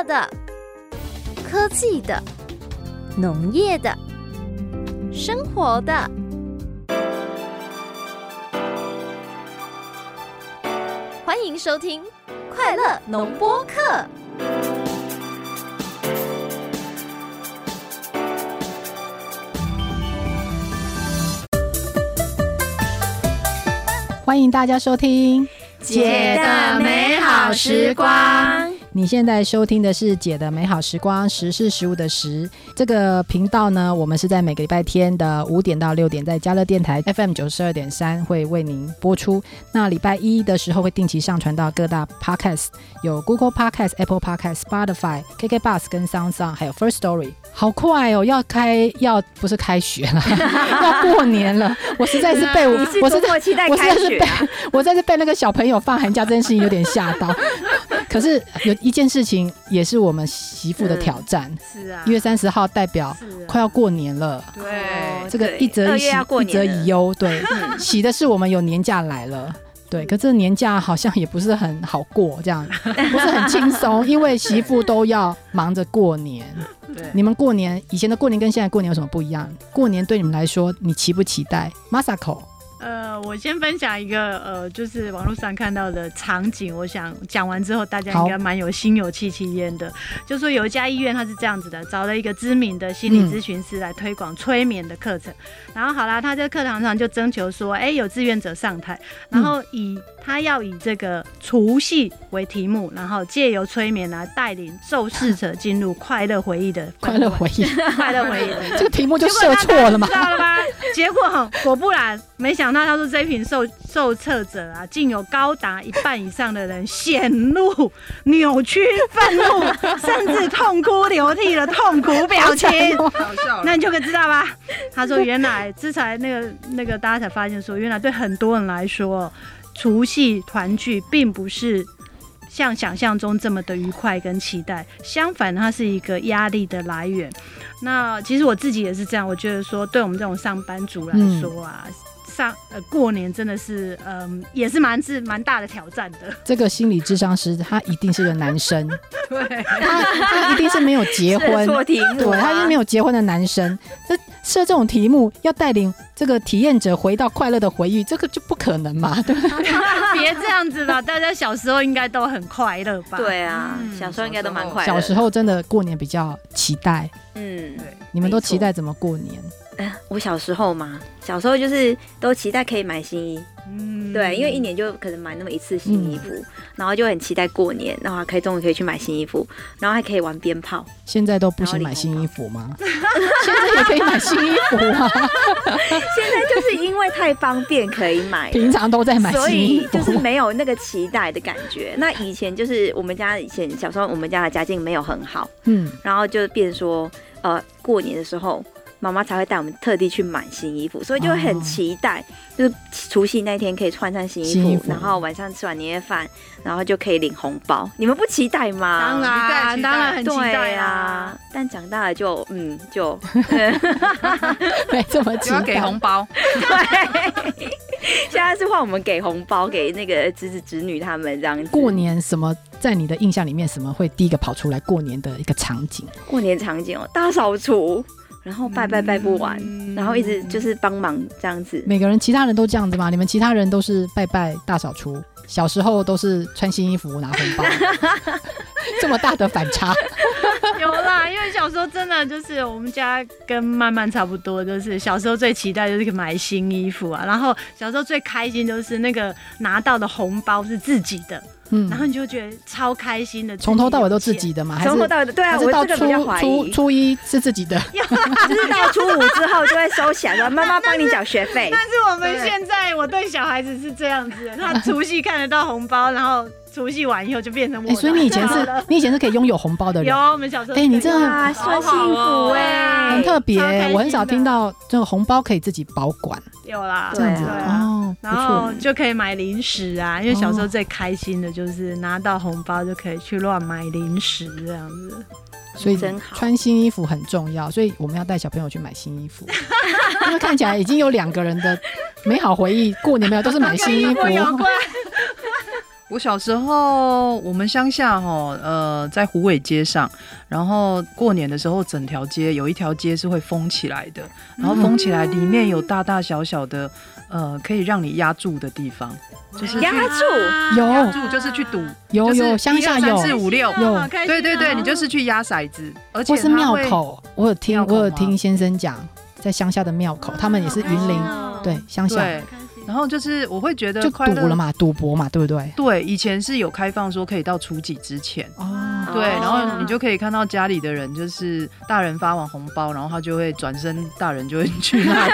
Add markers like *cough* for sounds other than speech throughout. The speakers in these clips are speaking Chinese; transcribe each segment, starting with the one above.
乐的、科技的、农业的、生活的。欢迎收听《快乐农播课》。欢迎大家收听姐的美好时光。你现在收听的是姐的美好时光，时是食物的时。这个频道呢，我们是在每个礼拜天的五点到六点，在嘉乐电台 FM 九十二点三会为您播出。那礼拜一的时候会定期上传到各大 Podcast，有 Google Podcast、Apple Podcast、Spotify、KK Bus 跟 Sound Sound，还有 First Story。好快哦，要开要不是开学了，*laughs* 要过年了。我实在是被 *laughs* 我，我是多期待我实在是被开学啊。我在是被那个小朋友放寒假这件事情有点吓到。可是有一件事情也是我们媳妇的挑战，是啊，一月三十号代表快要过年了。对这个一则一喜一则年了一忧，对，*laughs* 喜的是我们有年假来了。对，可这年假好像也不是很好过，这样 *laughs* 不是很轻松，因为媳妇都要忙着过年。对你们过年以前的过年跟现在过年有什么不一样？过年对你们来说，你期不期待？Masako，呃，我先分享一个呃，就是网络上看到的场景，我想讲完之后，大家应该蛮有心有戚戚焉的。就说有一家医院，它是这样子的，找了一个知名的心理咨询师来推广催眠的课程。然后好啦，他在课堂上就征求说，哎，有志愿者上台，然后以他要以这个除夕为题目，然后借由催眠来带领受试者进入快乐回忆的快乐回忆，快乐回忆这个题目就设错了嘛 *laughs* 知？道了吧？结果果不然，没想到他说这一群受受测者啊，竟有高达一半以上的人显露 *laughs* 扭曲、愤怒，*laughs* 甚至痛哭流涕的痛苦表情。好笑那你就可以知道吧？他说，原来这才那个那个大家才发现说，原来对很多人来说，除夕团聚并不是像想象中这么的愉快跟期待，相反，它是一个压力的来源。那其实我自己也是这样，我觉得说，对我们这种上班族来说啊。上呃过年真的是嗯、也是蛮是蛮大的挑战的，*laughs* 这个心理智商师他一定是个男生，*laughs* 对，他他一定是没有结婚，错题目对，他是没有结婚的男生。这设这种题目要带领这个体验者回到快乐的回忆，这个就不可能嘛，对。不对？别这样子了，大家小时候应该都很快乐吧？对啊，嗯。小时候应该都蛮快乐。小时，候真的过年比较期待，嗯，对。你们都期待怎么过年？呃我小时候嘛，小时候就是都期待可以买新衣，嗯对，因为一年就可能买那么一次新衣服，然后就很期待过年，然后可以终于可以去买新衣服，然后还可以玩鞭炮。现在都不行买新衣服吗？*laughs* 现在也可以买新衣服啊，*laughs* 现在就是因为太方便可以买，平常都在买所新衣服以就。是没有那个期待的感觉。那以前就是我们家以前小时候，我们家的家境没有很好，嗯，然后就变成说，呃，过年的时候。妈妈才会带我们特地去买新衣服，所以就会很哦期待，就是除夕那天可以穿上新衣服，衣服然后晚上吃完年夜饭，然后就可以领红包。你们不期待吗？当然当然很期待啊啊。，但长大了就嗯就 *laughs* 没这么期待给。红包，对，*laughs* 现在是换我们给红包给那个侄子侄女他们这样子。过年什么在你的印象里面，什么会第一个跑出来过年的一个场景？过年场景哦，大扫除，然后拜拜拜不完，嗯然后一直就是帮忙这样子。每个人其他人都这样子吗？你们其他人都是拜拜大扫除，小时候都是穿新衣服拿红包，*laughs* 这么大的反差。*laughs* 有啦，因为小时候真的就是我们家跟曼曼差不多，就是小时候最期待就是买新衣服啊，然后小时候最开心就是那个拿到的红包是自己的，嗯。然，后你就觉得超开心的，从头到尾都自己的嘛？还是从头到尾的，对啊，还是到我这个比较初怀疑，初初一是自己的？*laughs* 就是到初五之后就会收起来，了 *laughs* 妈妈帮你缴学费。但是我们现在，我对小孩子是这样子的，他除夕看得到红包，然后除夕完以后就变成我哎、所以你以前是 *laughs* 你以前是可以拥有红包的人。有，我们小时候哎你真的哇，算幸福哎，很特别、我很少听到这个红包可以自己保管。有啦，这样子哦，然后。就可以买零食啊，因为小时候哦最开心的就是拿到红包就可以去乱买零食这样子。所以真好穿新衣服很重要，所以我们要带小朋友去买新衣服，*laughs* 因为看起来已经有两个人的美好回忆，过年没有都是买新衣服。有关，*laughs* 我小时候，我们乡下哈，呃，在虎尾街上，然后过年的时候，整条街有一条街是会封起来的，然后封起来，里面有大大小小的，呃，可以让你压住的地方，就是去压住有压住就是去赌，有有乡下有三四五六，有对对对，哦你就是去压骰子，而且或是，庙口，我有听我有听先生讲，在乡下的庙口，他们也是云林，哦。对乡下。对，然后就是我会觉得就赌了。嘛，赌博嘛，对不对？对，以前是有开放说可以到初几之前，哦，对，然后哦你就可以看到家里的人，就是大人发完红包，然后他就会转身，大人就会去那里。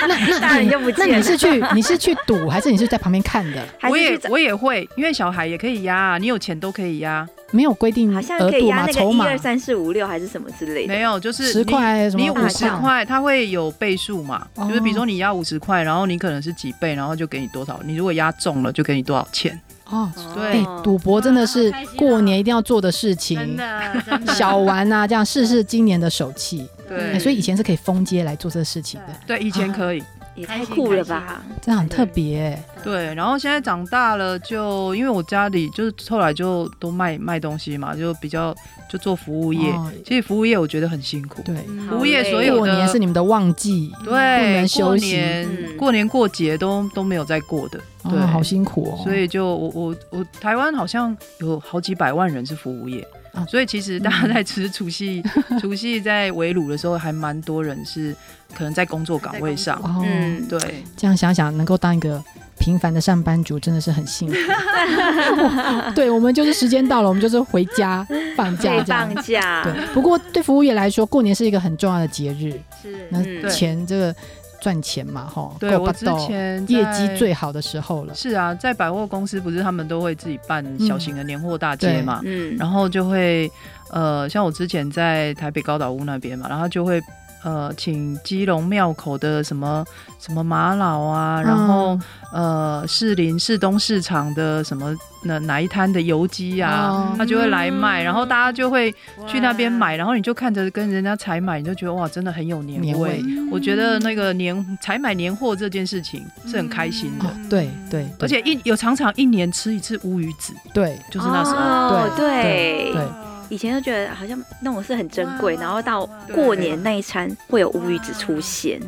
*laughs* 大人就不那见了。你是去你是去赌，还是你是在旁边看的？我也我也会，因为小孩也可以压啊，你有钱都可以压，没有规定好像额度吗？可以压那个筹码一二三四五六还是什么之类的。没有就是十你块什么你五十块，它会有倍数嘛？哦就是比如说你压五十块，然后你可能是几倍，然后就给你多少。你如果压中了，就给你多少钱。哦。对哎，赌博真的是过年一定要做的事真情，的真的小玩啊，这样 *laughs* 试试今年的手气。对，哎所以以前是可以封街来做这个事情的，对以前可以。也太酷了吧！这样很特别欸。对，然后现在长大了就，因为我家里就是后来就都卖卖东西嘛，就比较就做服务业。哦其实服务业我觉得很辛苦，对，嗯服务业所有过的年是你们的旺季，对，不能休年、嗯过年过节都都没有在过的，对，哦，好辛苦哦。所以就我我我台湾好像有好几百万人是服务业。啊所以其实大家在吃除夕，*laughs* 除夕在围炉的时候，还蛮多人是可能在工作岗位上。哦，嗯，对，这样想想，能够当一个平凡的上班族，真的是很幸福。*laughs* 对，我们就是时间到了，我们就是回家放假放。假。对，不过对服务业来说，过年是一个很重要的节日，是。那钱这个赚钱嘛，哈，对我之前业绩最好的时候了。是啊，在百货公司不是他们都会自己办小型的年货大街嘛，嗯，然后就会呃，像我之前在台北高岛屋那边嘛，然后就会呃请基隆庙口的什么什么玛瑙啊，然后、嗯呃士林市东市场的什么哪哪一摊的油鸡啊，哦。他就会来卖，然后大家就会去那边买，然后你就看着跟人家采买，你就觉得哇，真的很有年年味。我觉得那个年采买年货这件事情是很开心的。哦，对对，对。而且一有常常一年吃一次乌鱼子，对。就是那时候。哦，对。对对以前就觉得好像那种是很珍贵，然后到对过年那一餐会有乌鱼子出现，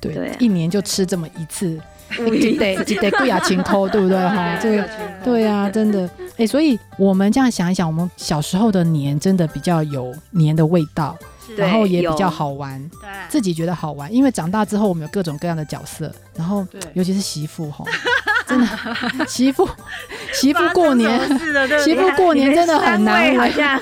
对，对对，一年就吃这么一次，得就得贵啊勤抠，对不对？哈？这个对啊，真的，哎，所以我们这样想一想，我们小时候的年真的比较有年的味道，然后也比较好玩，对，自己觉得好玩，因为长大之后我们有各种各样的角色，然后对。尤其是媳妇哈，真的媳妇 *laughs* 媳妇过年。媳妇过年真的很难好像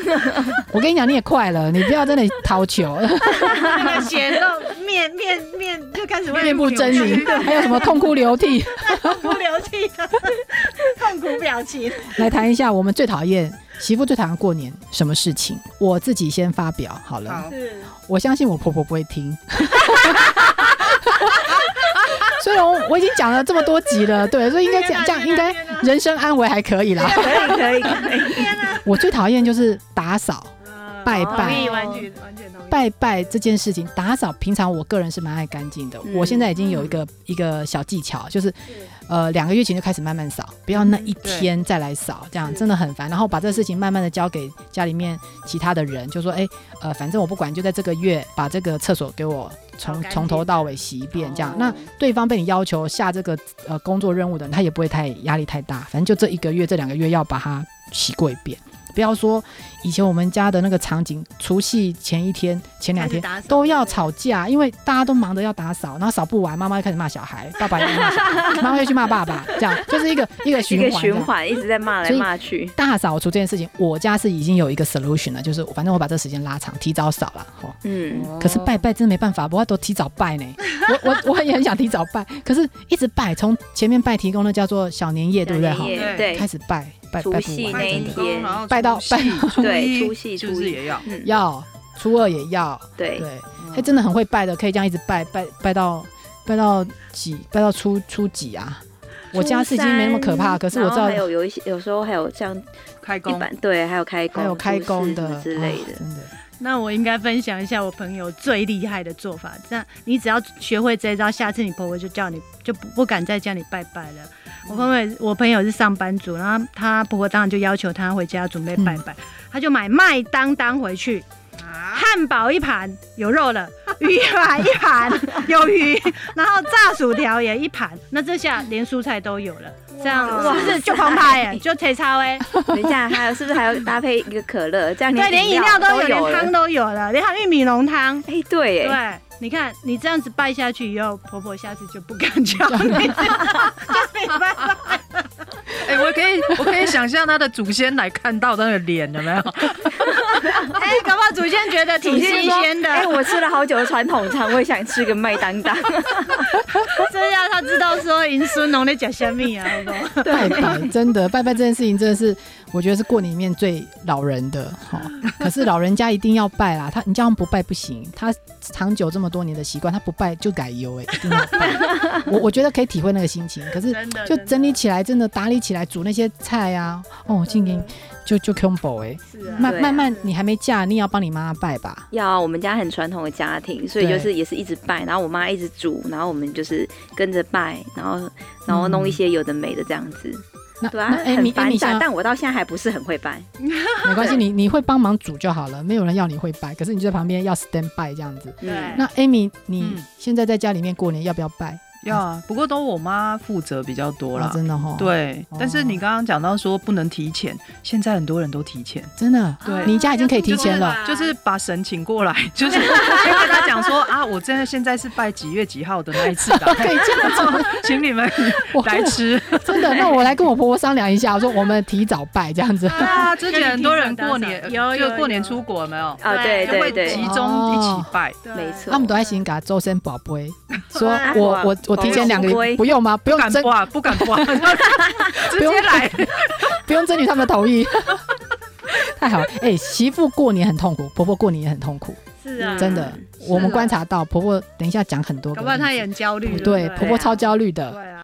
我跟你讲，你也快了，你不要在那里讨球，那个血肉面面面就开始会面部狰狞，对还有什么痛哭流涕？痛哭流涕 *laughs* 痛苦表情。来谈一下我们最讨厌媳妇最讨厌过年什么事情？我自己先发表好了。好我相信我婆婆不会听。*laughs* 我我已经讲了这么多集了，*laughs* 对，所以应该这样这样应该人生安危还可以啦。可以可以可以，*laughs* 我最讨厌就是打扫拜拜，完全完全。拜拜这件事情，打扫平常我个人是蛮爱干净的。嗯我现在已经有一个一个小技巧，就是呃两个月前就开始慢慢扫，不要那一天再来扫，这样真的很烦。然后把这个事情慢慢的交给家里面其他的人，就说哎呃反正我不管，就在这个月把这个厕所给我从从头到尾洗一遍，这样哦那对方被你要求下这个呃工作任务的人，他也不会太压力太大，反正就这一个月这两个月要把它洗过一遍。不要说以前我们家的那个场景，除夕前一天、前两天都要吵架，因为大家都忙着要打扫，然后扫不完，妈妈就开始骂小孩，爸爸又骂小孩，*laughs* 妈妈又去骂爸爸，这样就是一个一个循环。个循。环一直在骂来骂去，大扫除这件事情，我家是已经有一个 solution 了，就是反正我把这时间拉长，提早扫了。哦，嗯，可是拜拜真的没办法，我都提早拜呢。我我我也很想提早拜，可是一直拜，从前面拜提供的叫做小年夜，对不对？哈小，年夜对对开始拜拜除拜不完，夕那一天然后拜到除夕初对一除夕初一。也要？嗯。要初二也要，对。对，他真的很会拜的，可以这样一直拜拜拜到拜到几拜到初初几啊？我家是已经没那么可怕，可是我知道还有有一些有时候还有像开工。一般对，还有开工、还有开工的之类的，哦真的那我应该分享一下我朋友最厉害的做法。这样，你只要学会这一招，下次你婆婆就叫你就不不敢再叫你拜拜了。我朋友我朋友是上班族，然后她婆婆当然就要求她回家准备拜拜，她就买麦当当回去，汉堡一盘有肉了，*laughs* 鱼排一盘有鱼，然后炸薯条也一盘，那这下连蔬菜都有了。这样哇是不是就澎湃耶，*laughs* 就腿超哎，等一下，还有是不是还要搭配一个可乐？这样对，连饮饮料都有，连汤。都有了，连还有玉米浓汤。哎，对耶，对，你看你这样子拜下去以后，婆婆下次就不敢叫你，叫 *laughs* 你拜拜。哎、我可以，我可以想象他的祖先来看到他的脸，有没有？*laughs* 哎，搞不好祖先觉得挺新鲜的，哎，我吃了好久的传统餐，我也想吃个麦当当。这样他知道说银孙农在讲什么啊，好不好？拜拜，真的拜拜这件事情真的是，我觉得是过年里面最老人的哈。可是老人家一定要拜啦，他你叫他们不拜不行，他长久这么多年的习惯，他不拜就改油哎、一定要拜。我我觉得可以体会那个心情，可是就整理起来，真的打理起来，煮那些菜啊，哦，今年就就 combo 哎、慢慢慢，你还没嫁，你也要帮你妈妈拜吧？要啊我们家很传统的家庭，所以就是也是一直拜，然后我妈一直煮，然后我们就是跟着拜，然后然后弄一些有的没的这样子。那对啊，那很 Amy 繁 Amy 杂，想但我到现在还不是很会拜。*laughs* 没关系，你你会帮忙煮就好了，没有人要你会拜，可是你就在旁边要 stand by 这样子。那 Amy，你嗯现在在家里面过年要不要拜？要啊，不过都我妈负责比较多啊啦。真的哈，，对哦，但是你刚刚讲到说不能提前，现在很多人都提前，真的，对你家已经可以提前了。就是把神请过来，*laughs* 就是先 *laughs* 跟他讲说啊，我真的现在是拜几月几号的那一次的，*laughs* 可以这样子，请你们我来吃。真的。那我来跟我婆婆商量一下，我说我们提早拜这样子。啊，之前很多人过年有有就过年出国没有？啊，对就会对对，集中一起拜。没错。他们都在先给他周身宝贝，说啊我我我提前两个月不用吗？不不用征敢挂，不敢挂，*laughs* 直接来。*laughs* 不用征取他们的同意。*laughs* 太好了，哎、媳妇过年很痛苦，婆婆过年也很痛苦，是啊，真的。我们观察到，婆婆等一下讲很多个例子，搞不好他也很焦虑，对，婆婆超焦虑的。对啊，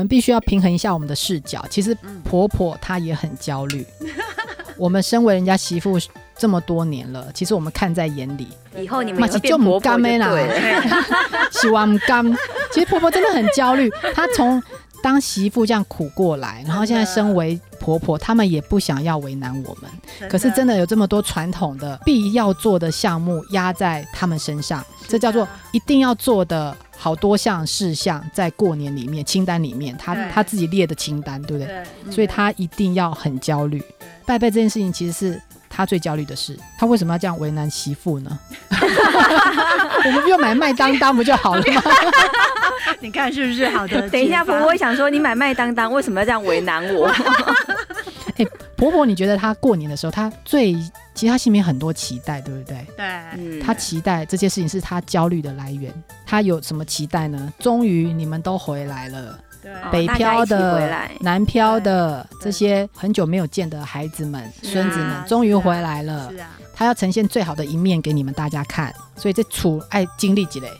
们必须要平衡一下我们的视角。其实婆婆她也很焦虑。*laughs* 我们身为人家媳妇这么多年了，其实我们看在眼里，以后你们就变婆婆就不甘的啦对了。*laughs* 希望甘。其实婆婆真的很焦虑，她从当媳妇这样苦过来，然后现在身为婆婆，他们也不想要为难我们。可是真的有这么多传统的必要做的项目压在他们身上，这叫做一定要做的好多项事项，在过年里面清单里面，他他自己列的清单，对不对？对，所以他一定要很焦虑。拜拜这件事情其实是他最焦虑的事，他为什么要这样为难媳妇呢？*laughs* *laughs* 我们不用买麦当当不就好了吗？*laughs* 你看是不是好的？等一下，婆婆会想说，你买麦当当为什么要这样为难我？婆婆，你觉得她过年的时候，她最其实她心里面很多期待，对不对？对，嗯她期待这些事情是她焦虑的来源。她有什么期待呢？终于你们都回来了，北漂的来、南漂的这些很久没有见的孩子们、孙子们，终于回来了是。啊，她要呈现最好的一面给你们大家看，所以这厝爱经历一类，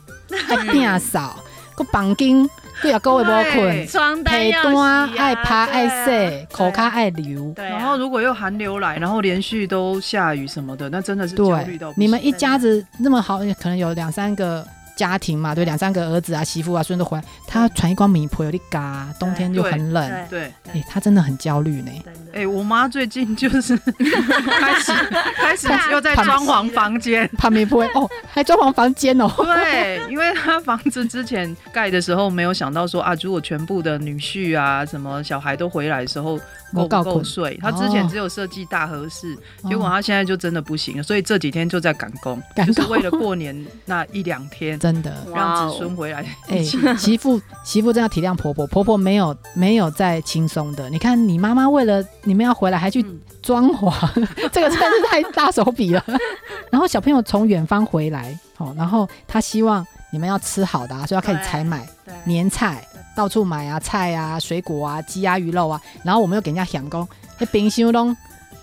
爱变少，个绑筋，对啊，各位无困，床单被要单洗啊爱趴爱对啊洗，口卡爱流。然后如果又寒流来，然后连续都下雨什么的，那真的是焦虑对到不，行。你们一家子那么好，可能有两三个家庭嘛，对，两三个儿子啊、媳妇啊、孙子回来，他要穿一光米婆有点嘎，冬天又很冷，对对。哎，他真的很焦虑呢。哎、我妈最近就是 *laughs* 开始开始又在装潢房间。怕米婆哦，还装潢房间哦，对，因为他房子之前盖的时候没有想到说啊，如果全部的女婿啊、什么小孩都回来的时候够不够睡？他之前只有设计大合适，结果他现在就真的不行了，所以这几天就在赶工，赶工就是为了过年那一两天真的。让子孙回来哎 *laughs* 媳妇媳妇真要体谅婆婆，婆婆没有没有再轻松的。你看你妈妈为了你们要回来，还去嗯装潢，*laughs* 这个真的是太大手笔了。*laughs* 然后小朋友从远方回来，哦，然后他希望你们要吃好的、啊，所以要开始采买年菜，到处买啊，菜啊、水果啊、鸡鸭鱼肉啊。然后我们又给人家想工，那冰箱拢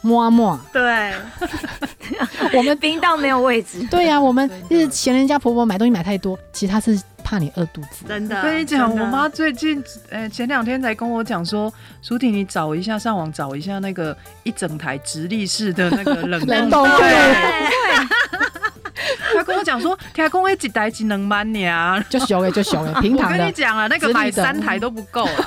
满满，对，*laughs* 我们冰到没有位置。对呀、我们就是嫌人家婆婆买东西买太多，其实她是怕你饿肚子。真的。我跟你讲，我妈最近，呃，前两天才跟我讲说，舒婷，你找一下，上网找一下那个一整台直立式的那个冷冷冻冻库她跟我讲说，听讲那一台只能满呀。就熊哎，就熊哎，*laughs* 平我跟你。讲了，那个买三台都不够啊。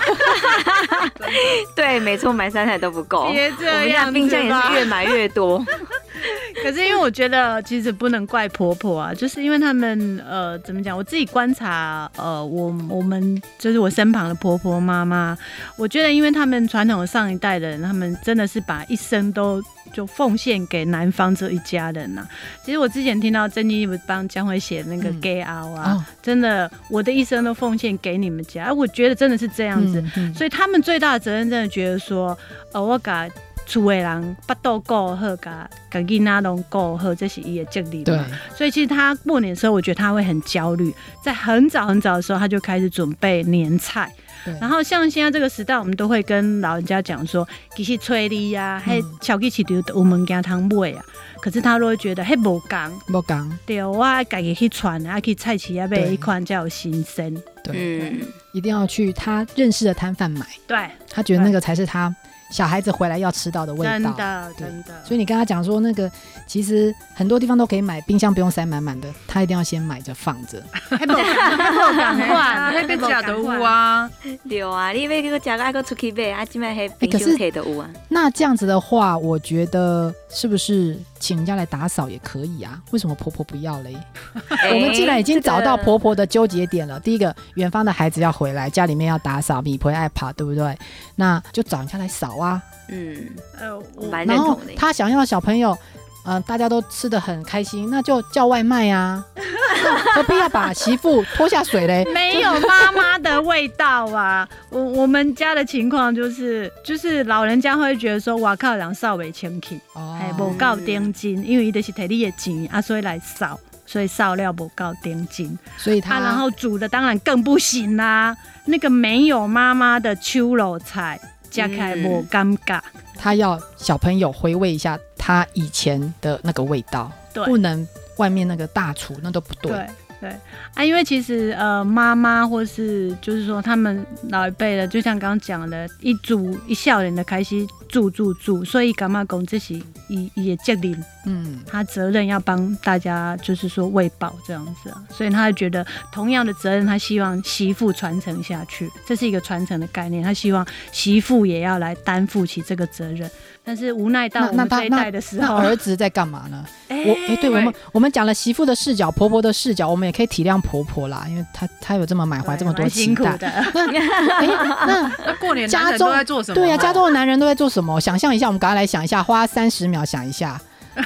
*laughs* 对，没错，买三台都不够。别我们家这样，冰箱也是越。买越多。*laughs* 可是因为我觉得其实不能怪婆婆啊，就是因为他们呃怎么讲？我自己观察呃我我们就是我身旁的婆婆妈妈，我觉得因为他们传统的上一代的人，他们真的是把一生都就奉献给男方这一家人呐、其实我之前听到曾经不是帮江辉写那个嗯。Gay out 啊，哦，真的我的一生都奉献给你们家，啊我觉得真的是这样子。嗯嗯。所以他们最大的责任，真的觉得说，呃，我把厝的人巴肚顾好，甲甲囡仔拢顾好，这是伊的责任对。嘛。，所以其实他过年的时候，我觉得他会很焦虑，在很早很早的时候，他就开始准备年菜。然后像现在这个时代，我们都会跟老人家讲说，其实催你呀，还小鸡起丢有物件通买啊。可是他都会觉得嘿无共，不讲，对，我要家己去传，啊去菜市啊买一款才有新鲜。对，嗯，一定要去他认识的摊贩买，对，他觉得那个才是他小孩子回来要吃到的味道。真的对真的。所以你跟他讲说，那个其实很多地方都可以买，冰箱不用塞满满的，他一定要先买着放着。*laughs* 还无还无赶快，那边假的屋啊，对啊，你要个食个爱个出去买，啊，即摆迄冰箱摕的有啊。那这样子的话，我觉得是不是请人家来打扫也可以啊？为什么婆婆不要嘞？*laughs* 我们既然已经找到婆婆的纠结点了，第一个，远方的孩子要回来，家里面要打扫，米婆爱爬，对不对？那就找人家来扫啊。嗯，呃，然后。他想要小朋友，嗯、大家都吃的很开心，那就叫外卖啊，*laughs* 何必要把媳妇拖下水嘞？*laughs* 没有妈妈的味道啊！我我们家的情况就是，就是老人家会觉得说，哇靠，人扫袂清气，哦还无够定金，因为伊就是摕你的钱啊，所以来扫，所以扫料不够顶金所以他、啊，然后煮的当然更不行啦。那个没有妈妈的秋肉菜，加起来无尴尬。他要小朋友回味一下他以前的那个味道，对不能外面那个大厨那都不对。对对啊，因为其实呃，妈妈或是就是说他们老一辈的，就像刚刚讲的，一煮一笑脸的开始煮煮煮，所以干嘛讲这是伊伊的责任，嗯，他责任要帮大家就是说喂饱这样子啊，所以他觉得同样的责任，他希望媳妇传承下去，这是一个传承的概念，他希望媳妇也要来担负起这个责任，但是无奈到那我们这一那他那的时候，儿子在干嘛呢？哎 *laughs* 我哎、对我们我们讲了媳妇的视角、婆婆的视角，我们也可以体谅婆婆啦，因为她她有这么满怀这么多期待。辛苦的。哎、*laughs* 那那过年家人中都在做什么？对呀、家中的男人都在做什么？想象一下，我们赶快来想一下，花三十秒想一下。*laughs*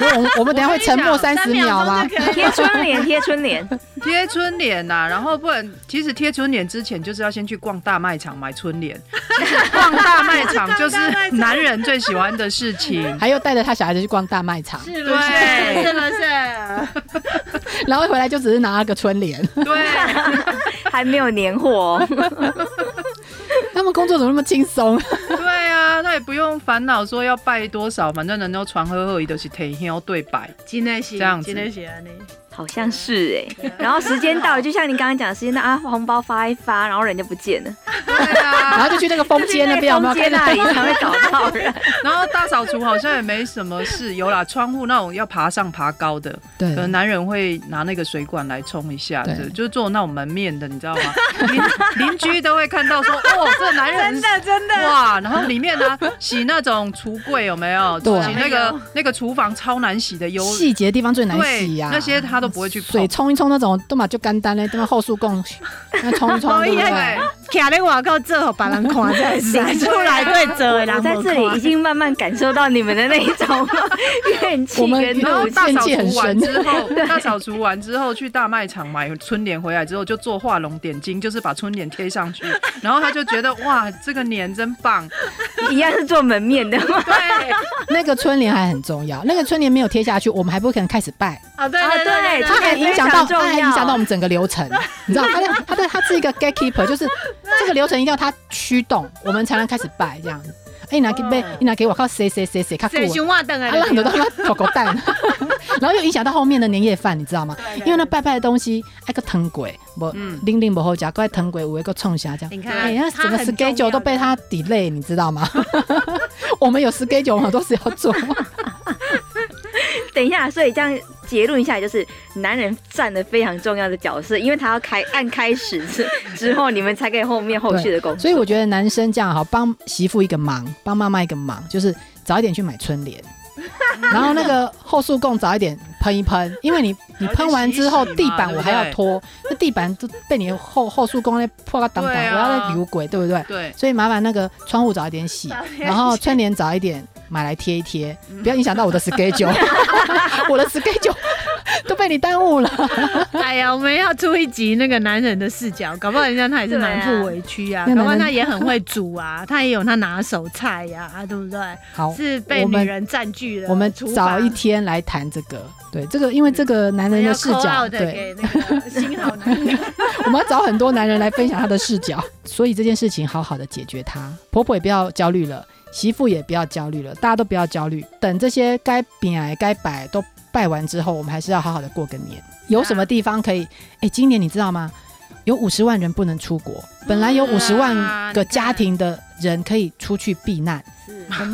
我们我们等下会沉默三十秒吗？贴春联，贴春联，贴春联呐、然后不然，其实贴春联之前就是要先去逛大卖场买春联。其 *laughs* 实逛大卖场就是男人最喜欢的事情。还有带着他小孩子去逛大卖场，是不是？对是不是？*laughs* 然后回来就只是拿了个春联。对，还没有年货、哦。他们工作怎么那么轻松？对啊，他也不用烦恼说要拜多少，反正能够传呵呵，一都是提香对拜。真的是这样子真的是安尼。好像是哎、然后时间到了，就像你刚刚讲的时间到啊，红包发一发，然后人就不见了，对然啊，后就去那个风间那边？风街 *laughs* 那里才会找到人。*laughs* 然后大扫除好像也没什么事，有啦，窗户那种要爬上爬高的，对。可能男人会拿那个水管来冲一下，对对，就是做那种门面的，你知道吗？*laughs* 邻邻居都会看到说，哦，这男人真的真的，哇，然后里面呢洗那种橱柜有没有？对洗那个那个厨房超难洗的，有细节地方最难洗呀、那些他都不会去水。冲一冲那种，都嘛就干单嘞，都嘛后速供，那冲一冲，对不对对？，*laughs* 徛咧外口做，好把人看才使出来对做的人我在这里已经慢慢感受到你们的那一种怨气我们跟怒气。大扫除完之后，大扫除完之后去大卖场买春联回来之后，就做画龙点睛，就是把春联贴上去。然后他就觉得哇，这个年真棒。一样是做门面的吗？对，那个春联还很重要，那个春联没有贴下去，我们还不可能开始拜，啊，对啊对对它还影响到，它还影响到我们整个流程，你知道，他的他的它是一个 gatekeeper，就是这个流程一定要它驱动，我们才能开始拜这样子。哎，拿给被，你拿给我靠谁谁谁谁看过啊，哎，让很多他妈狗狗蛋，*laughs* 然后又影响到后面的年夜饭，你知道吗？因为那拜拜的东西，哎个藤鬼，不嗯零零不好夹，怪藤鬼有一个冲下这样。你看，哎，那整个 schedule 都被他 delay，你知道吗？*laughs* 我们有 schedule，我们都是要做。*laughs* 等一下，所以这样结论一下就是，男人占了非常重要的角色，因为他要开按开始之之后，你们才可以后面后续的工作。所以我觉得男生这样好，帮媳妇一个忙，帮妈妈一个忙，就是早一点去买春联，*laughs* 然后那个后速供早一点喷一喷，因为你你喷完之后地板我还要拖，那地板都被你后后速供那破个挡挡，我要再流鬼，对不对？对，所以麻烦那个窗户早一点洗，然后春联早一点买来贴一贴，不要影响到我的 schedule，*laughs* 我的 schedule *laughs* 都被你耽误了。*laughs* 哎呀，我们要出一集那个男人的视角，搞不好人家他也是满腹委屈啊，搞不好他也很会煮啊，他也有他拿手菜呀、啊，对不对？好，是被女人占据了。我们厨房早一天来谈这个，对这个，因为这个男人的视角，对，给那个新好男人。我们要找很多男人来分享他的视角，所以这件事情好好的解决他。婆婆也不要焦虑了，媳妇也不要焦虑了，大家都不要焦虑。等这些该摆该拜都拜完之后，我们还是要好好的过个年。有什么地方可以？哎，今年你知道吗？有五十万人不能出国，本来有五十万个家庭的人可以出去避难，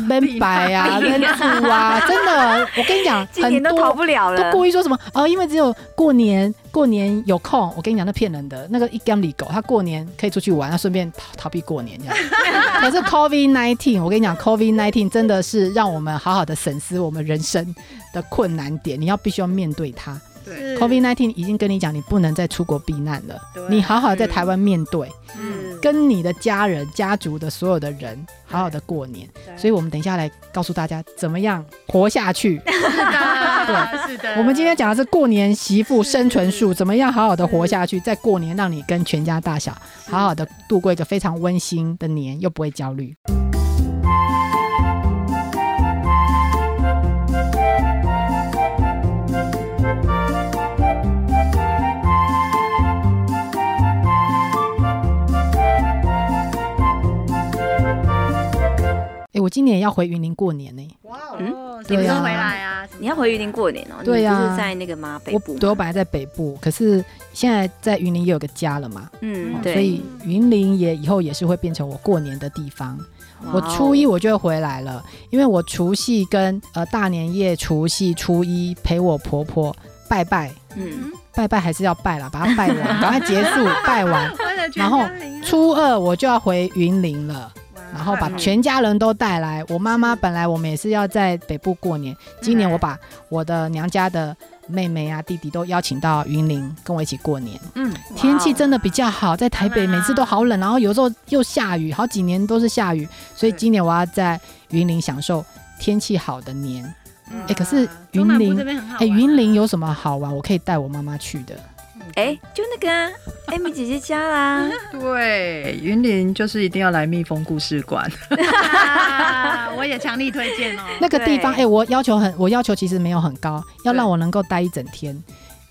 闷白啊，*laughs* 闷住啊，*laughs* 真的，我跟你讲，今年很多都逃不了都。故意说什么哦，因为只有过年过年有空。我跟你讲，那骗人的。那个一干里狗，他过年可以出去玩，他顺便逃逃避过年这样。*laughs* 可是 COVID nineteen，我跟你讲，COVID nineteen 真的是让我们好好的审视我们人生的困难点，你要必须要面对它。对。COVID nineteen 已经跟你讲，你不能再出国避难了，你好好在台湾面对，嗯，跟你的家人、家族的所有的人好好的过年。所以我们等一下来告诉大家怎么样活下去。*laughs* 是的，是的。我们今天讲的是过年媳妇生存术，怎么样好好的活下去，在过年让你跟全家大小好好的度过一个非常温馨的年，又不会焦虑。我今年要回云林过年呢、哇嗯哦，什么时候回来啊？你要回云林过年哦、对呀你不是在那个吗？北我部吗？对我本来在北部，可是现在在云林也有个家了嘛，嗯，对，所以云林也以后也是会变成我过年的地方。我哇哦初一我就会回来了，因为我除夕跟呃大年夜、除夕、初一陪我婆婆拜拜，嗯，拜拜还是要拜啦，把它拜完，*laughs* 赶快结束拜完。为了全然后家初二我就要回云林了，哇然后把全家人都带来。我妈妈本来我们也是要在北部过年，今年我把我的娘家的妹妹啊、弟弟都邀请到云林跟我一起过年。嗯，天气真的比较好，在台北每次都好冷，然后有时候又下雨，好几年都是下雨，所以今年我要在云林享受天气好的年。哎可是云林哎，云林有什么好玩？我可以带我妈妈去的。哎、就那个啊，艾米姐姐家啦，*laughs* 对，云林就是一定要来蜜蜂故事馆，啊我也强力推荐哦。*laughs* 那个地方，对。哎，我要求很，我要求其实没有很高，要让我能够待一整天。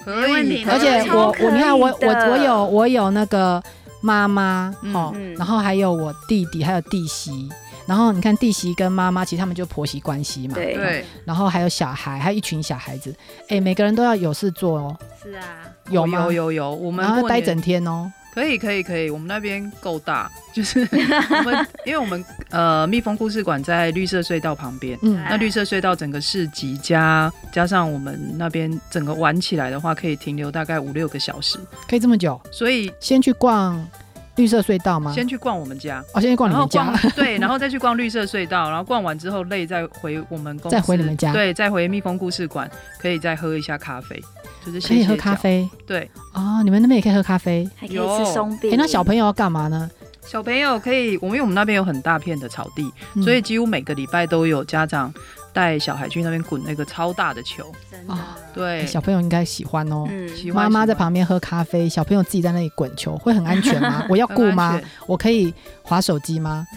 可以，而且我我你看我我我有我有那个妈妈嗯哦，嗯。然后还有我弟弟，还有弟媳。然后你看弟媳跟妈妈，其实他们就婆媳关系嘛。对。对，然后还有小孩，还有一群小孩子，哎，每个人都要有事做哦，是啊，有吗？有有有，我们然后要待整天哦。可以可以可以，我们那边够大，*laughs* 就是我们因为我们呃蜜蜂故事馆在绿色隧道旁边。嗯，那绿色隧道整个市集加加上我们那边整个玩起来的话，可以停留大概五六个小时，可以这么久，所以先去逛绿色隧道吗？先去逛我们家，哦，先去逛你然后们家逛。*laughs* 对，然后再去逛绿色隧道，然后逛完之后累再回我们公司，再回你们家对，再回蜜蜂故事馆，可以再喝一下咖啡，就是可以喝咖啡对，哦，你们那边也可以喝咖啡。还可以有吃松饼。哎，那小朋友要干嘛呢？小朋友可以，我们因为我们那边有很大片的草地，嗯所以几乎每个礼拜都有家长带小孩去那边滚那个超大的球。真的哦。对哎，小朋友应该喜欢哦。嗯，喜欢妈妈在旁边喝咖啡，小朋友自己在那里滚球，会很安全吗？*laughs* 我要顾吗我可以划手机吗？*laughs*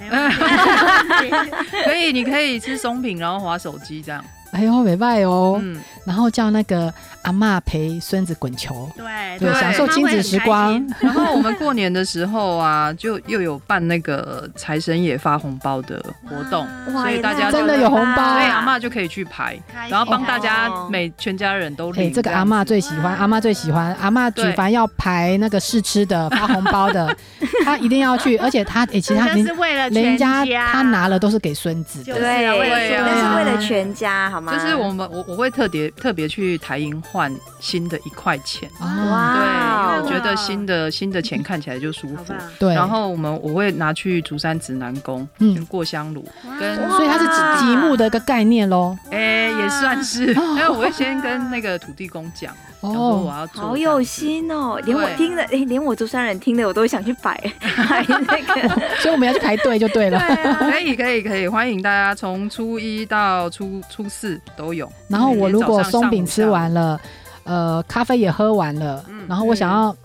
可以，你可以吃松饼，然后划手机这样。哎呦，美拜哦。嗯，然后叫那个阿嬷陪孙子滚球，对对，享受亲子时光。*laughs* 然后我们过年的时候啊，就又有办那个财神爷发红包的活动，哇所以大家真的有红包所以阿嬷就可以去排，然后帮大家每全家人都哎、领。这个阿嬷最喜欢，阿嬷最喜欢，阿嬷举对凡要排那个试吃的、发红包的，*laughs* 她一定要去，而且她哎、其实她那人是为了人家全家。她拿了都是给孙子对，对啊。那是为了全家，好吗？就是我们我我会特别特别去台银换新的一块钱，哦，哇对，因为我哦觉得新的新的钱看起来就舒服。对，然后我们我会拿去竹山指南宫，嗯。跟过香炉，跟所以它是积木的一个概念喽。哎、也算是，*laughs* 因为我会先跟那个土地公讲，讲说我哦，要做，好有心哦，连我听的，哎，连我竹山人听的，我都会想去摆 *laughs* 摆那个。所以我们要去排队就对了。可以可以可以，欢迎大家从初一到初初四都有。然后我如果松饼吃完了，呃，咖啡也喝完了，嗯然后我想要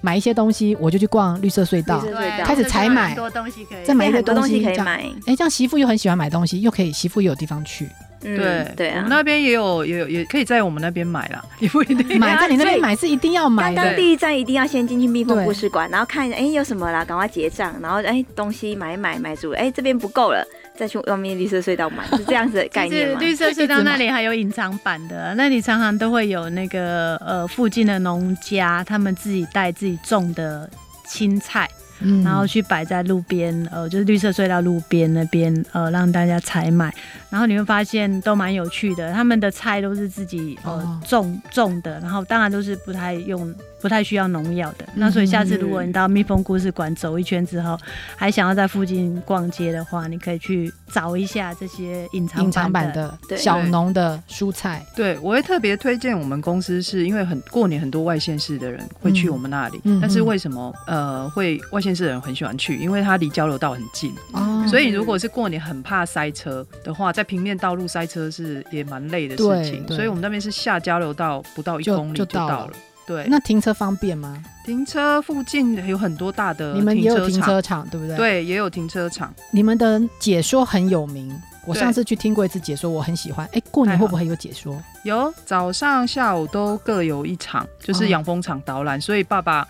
买一些东西，我就去逛绿色隧道开始采买很多东西可以。再买一个很多东西可以买，哎，这样媳妇又很喜欢买东西，又可以媳妇又有地方去。嗯对。对啊。我们。那边也有也有也可以在我们那边买了，*laughs* 也不一定。*laughs* 买，在你那边买是一定要买的。刚刚第一站一定要先进去蜜蜂对。故事馆，然后看一下，哎，有什么啦，赶快结账，然后哎，东西买买买足，哎，这边不够了，再去外面绿色隧道买，是这样子的概念吗？*laughs* 绿色隧道那里还有隐藏版的，那里常常都会有那个呃附近的农家，他们自己带自己种的青菜，嗯然后去摆在路边，呃，就是绿色隧道路边那边，呃，让大家采买。然后你会发现都蛮有趣的，他们的菜都是自己呃、哦种种的，然后当然都是不太用。不太需要农药的，那所以下次如果你到蜜蜂故事馆走一圈之后，还想要在附近逛街的话，你可以去找一下这些隐藏隐藏版版的。对小农的蔬菜，对，我会特别推荐我们公司，是因为很过年很多外县市的人会去嗯我们那里，嗯但是嗯为什么呃会外县市的人很喜欢去？因为它离交流道很近，哦所以如果是过年很怕塞车的话，在平面道路塞车是也蛮累的事情，所以我们那边是下交流道不到一公里就到了。对，那停车方便吗？停车附近有很多大的你们也有停，车场，对不对？，对，也有停车场。你们的解说很有名。我上次去听过一次解说，我很喜欢。哎，过年会不会有解说？有早上、下午都各有一场，就是哦养蜂场导览，所以爸爸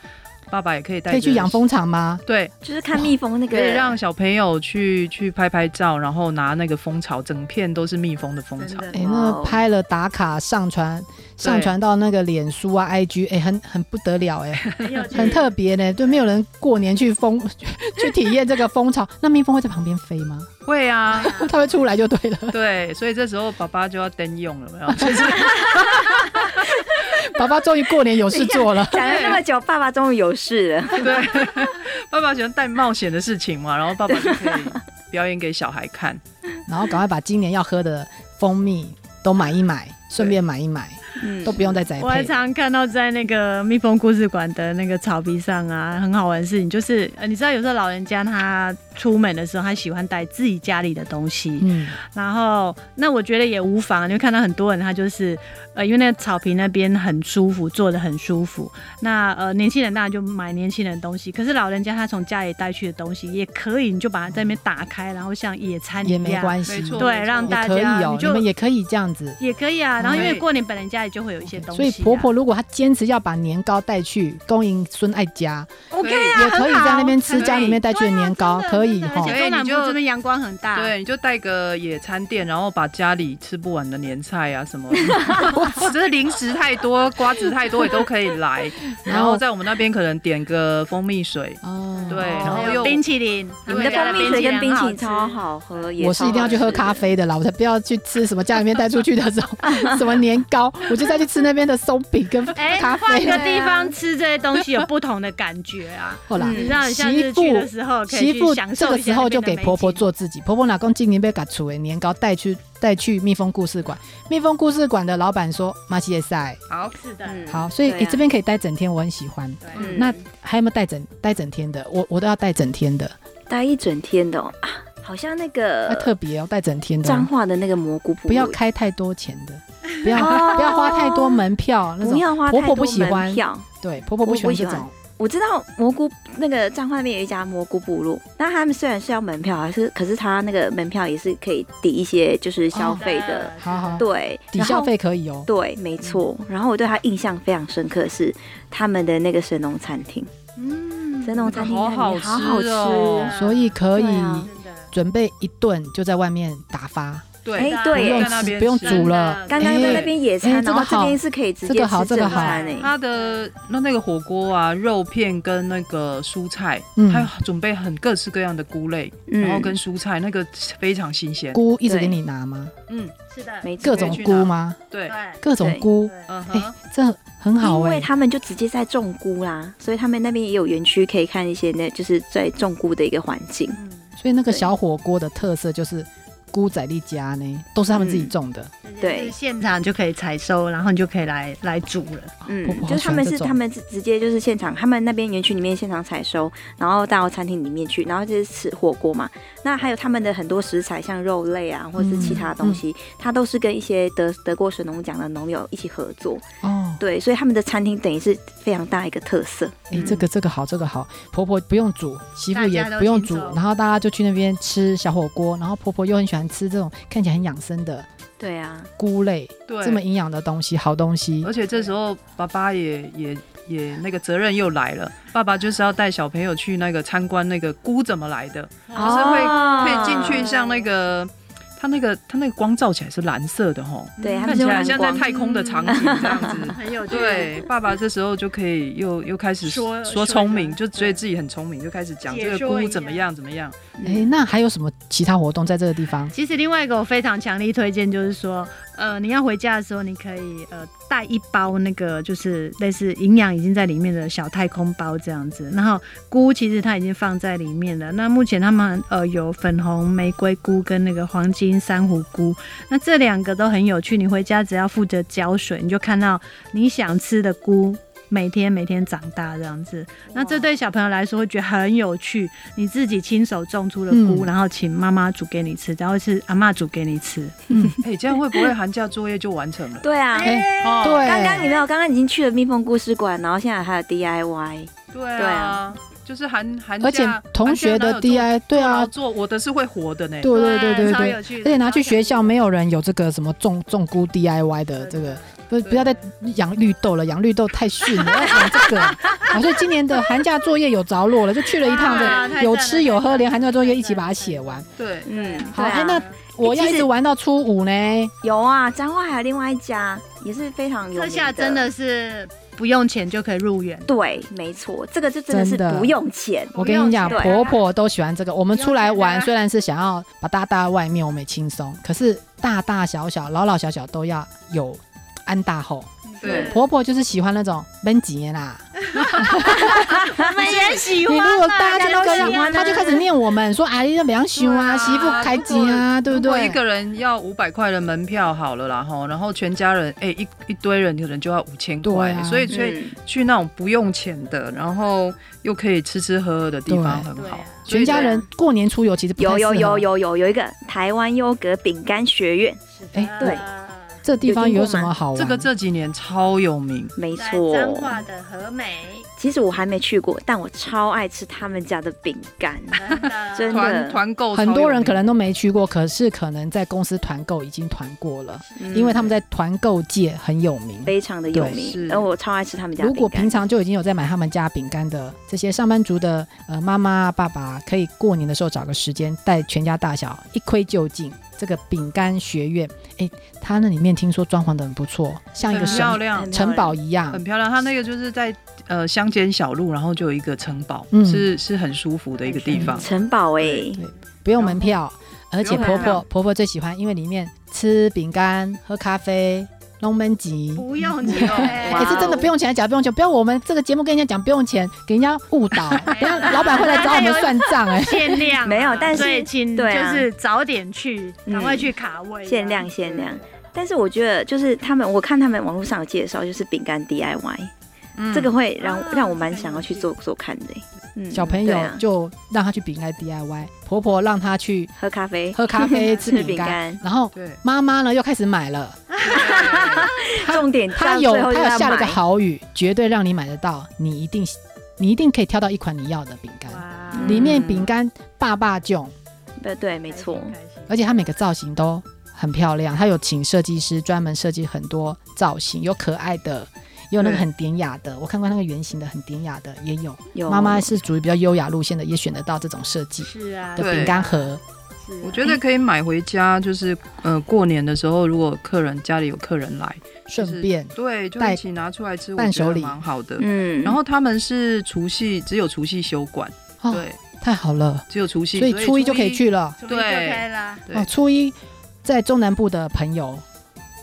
爸爸也可以带可以去养蜂场吗？对，就是看蜜蜂那个可以让小朋友去去拍拍照，然后拿那个蜂巢，整片都是蜜蜂的蜂巢。哎，哇那哦拍了打卡上传，上传到那个脸书啊、IG，哎，很很不得了，哎，很特别呢。对，没有人过年去蜂 *laughs* 去体验这个蜂巢，那蜜蜂会在旁边飞吗？会啊，*laughs* 它会出来就对了。对，所以这时候爸爸就要登用了，没有就是 *laughs* *laughs* 爸爸终于过年有事做了。*laughs* 讲了那么久，爸爸终于有事了。对，爸爸喜欢带冒险的事情嘛，然后爸爸就可以表演给小孩看。*laughs* 然后赶快把今年要喝的蜂蜜都买一买，顺便买一买，嗯都不用再栽我还。常常看到在那个蜜蜂故事馆的那个草皮上啊，很好玩的事情就是，呃，你知道有时候老人家他出门的时候，他喜欢带自己家里的东西，嗯，然后那我觉得也无妨，你会看到很多人他就是，呃，因为那个草坪那边很舒服，坐的很舒服。那呃，年轻人当然就买年轻人的东西，可是老人家他从家里带去的东西也可以，你就把它在那边打开，然后像野餐一样也样，没关系没，错对，让也大可以哦，你家你就们也可以这样子。也可以啊。然后因为过年本来家里就会有一些东西、啊，所以婆婆如果她坚持要把年糕带去供应孙爱家，OK 啊也可以在那边吃家里面带去的年糕，可以哈而。且中南部对你就这边阳光很大，对，你就带个野餐垫，然后把家里吃不完的年菜啊什么，*laughs* 或者是零食太多、瓜子太多也都可以来。*laughs* 然后在我们那边可能点个蜂蜜水，哦，对哦然后又还有冰淇淋，你们的蜂蜜水跟冰淇淋。超好喝，也我是一定要去喝咖啡。啡的啦，我才不要去吃什么家里面带出去的这种 *laughs* 什么年糕，我就再去吃那边的松饼跟哎，咖换啡。个地方吃这些东西有不同的感觉啊！后来嗯你知道，媳妇的时候可以媳妇去享这个时候就给婆婆做。自己，婆婆老公今年被赶出诶年糕带去带去蜜蜂故事馆，蜜蜂故事馆的老板说马西耶塞好，是的，嗯好，所以你这边可以待整天，我很喜欢。那还有没有待整待整天的？我我都要待整天的，待一整天的哦啊，好像那那个特别哦，带整天的哦，彰化的那个蘑菇不要开太多钱的，*laughs* 不要哦不要花太多门票那种。不要花婆婆不喜欢。票，对，婆婆不喜欢这我知道蘑菇那个彰化那边有一家蘑菇部落，那他们虽然是要门票，还是可是他那个门票也是可以抵一些就是消费的，好好，对，抵消费可以哦。对，没错。然后我对他印象非常深刻是他们的那个神农餐厅，嗯。神农餐厅好好吃哦。所以可以准备一顿就在外面打发，对哎对不用在那边吃不用煮了。刚刚在那边野餐，哎这个然后这边好是可以直这个好接吃这个好正餐诶。它的那那个火锅啊，肉片跟那个蔬菜，嗯还有准备很各式各样的菇类，嗯然后跟蔬菜，那个非常新鲜。菇一直给你拿吗？嗯，是的，没错各种菇吗？对，各种菇，哎嗯哼，，这很好哎。因为他们就直接在种菇啦，所以他们那边也有园区可以看一些那就是在种菇的一个环境。嗯，所以那个小火锅的特色就是菇仔力家呢，都是他们自己种的。对就是现场就可以采收，然后你就可以来来煮了。嗯婆婆，好就是他们是他们是直接就是现场，他们那边园区里面现场采收，然后到餐厅里面去，然后就是吃火锅嘛。那还有他们的很多食材，像肉类啊，或者是其他东西，它都是跟一些得得过神农奖的农友一起合作。哦，对，所以他们的餐厅等于是非常大一个特色。哎，这个这个好，这个好，婆婆不用煮，媳妇也不用煮，然后大家就去那边吃小火锅，然后婆婆又很喜欢吃这种看起来很养生的对啊，菇类，对，这么营养的东西，好东西而。且这时候爸爸也也也那个责任又来了，爸爸就是要带小朋友去那个参观那个菇怎么来的，就是会哦可以进去像那个。它那个它那个光照起来是蓝色的吼，对，他看起来像在。太空的场景 *laughs* 这样子。很有趣。对，爸爸这时候就可以又又开始说说聪明，就觉得自己很聪明，就开始讲这个菇怎么样怎么样。哎，那还有什么其他活动在这个地方？其实另外一个我非常强力推荐，就是说，呃，你要回家的时候，你可以呃带一包那个就是类似营养已经在里面的小太空包这样子。然后菇其实它已经放在里面了。那目前他们呃有粉红玫瑰菇跟那个黄金珊瑚菇，那这两个都很有趣。你回家只要负责浇水，你就看到你想吃的菇。每天每天长大这样子，那这对小朋友来说会觉得很有趣。你自己亲手种出了菇，嗯然后请妈妈煮给你吃，然后是阿妈煮给你吃。*laughs* 哎，这样会不会寒假作业就完成了？*laughs* 对啊，哎，哦对，刚刚你没有，刚刚已经去了蜜蜂故事馆，然后现在还有 DIY。对对啊啊，就是寒寒假，而且同学的 DI 对啊，做我的是会活的呢。对对对对对，而且拿去学校，没有人有这个什么种种菇 DIY 的这个，不不要再养绿豆了，养绿豆太逊了，*laughs* 要养这个。好，所以今年的寒假作业有着落了，就去了一趟哇的，*laughs* 有吃有喝，连寒假作业一起把它写完。对，嗯，好，那我要一直玩到初五呢。有啊，彰化还有另外一家也是非常有这名下真的是不用钱就可以入园。对，没错，这个就真的是不用钱。我跟你讲，对婆婆都喜欢这个。我们出来玩，虽然是想要把大大外面我们也轻松，可是大大小小、老老小小都要有安大后。对。婆婆就是喜欢那种闷急啦。我们也喜你欢如果大家都喜欢啊他就开始念我们说：“哎呀，不要修啊，媳妇开机啊，对不对？一个人要五百块的门票好了啦吼，然后全家人哎、一一堆人可能就要五千块所以所以嗯，去那种不用钱的，然后又可以吃吃喝喝的地方很好。全家人过年出游其实有有有有有有一个台湾优格饼干学院，哎对这地方有什么好玩？这个这几年超有名，没错彰错。化的和美，其实我还没去过，但我超爱吃他们家的饼干。真的 *laughs* 团团购很多人可能都没去过，可是可能在公司团购已经团过了，嗯因为他们在团购界很有名。非常的有名是，而我超爱吃他们家的饼干。如果平常就已经有在买他们家饼干的这些上班族的呃妈妈爸爸，可以过年的时候找个时间带全家大小一窥究竟。这个饼干学院，哎，它那里面听说装潢的很不错，像一个很漂城亮，城堡一样很。漂亮。它那个就是在呃乡间小路，然后就有一个城堡，嗯是是很舒服的一个地方。城堡哎，不用门票，而且婆婆婆婆最喜欢，因为里面吃饼干、喝咖啡、龙门吉。不用钱，*laughs* 也、是真的不用钱，假不用钱，不要我们这个节目跟人家讲不用钱，给人家误导，*laughs* 等下老板会来找我们算账哎、限量。啊没有但是所以请对啊。就是早点去，嗯。赶快去卡位，限量限量。但是我觉得，就是他们，我看他们网络上有介绍，就是饼干 DIY，、嗯。这个会让、啊让我蛮想要去做做看的。嗯，小朋友就让他去饼干 DIY，婆婆让他去喝咖啡，喝咖啡、吃吃饼干，然后对，妈妈呢又开始买了，*laughs* 重点他有到最后就要她有下了个好语，绝对让你买得到，你一定你一定可以挑到一款你要的饼干，哇。里面饼干爸爸囧，对对，没错，而且它每个造型都很漂亮，它有请设计师专门设计很多造型，有可爱的，也有那个很典雅的。我看过那个圆形的很典雅的，也有。有妈妈是属于比较优雅路线的，也选得到这种设计是啊，的饼干盒。我觉得可以买回家，就是呃过年的时候，如果客人家里有客人来，顺便对，就一起拿出来吃，伴手礼蛮好的。嗯，然后他们是除夕，只有除夕休馆，哦，对，太好了，只有除夕，所以初一就可以去了。初一就可以对啦。哦，初一在中南部的朋友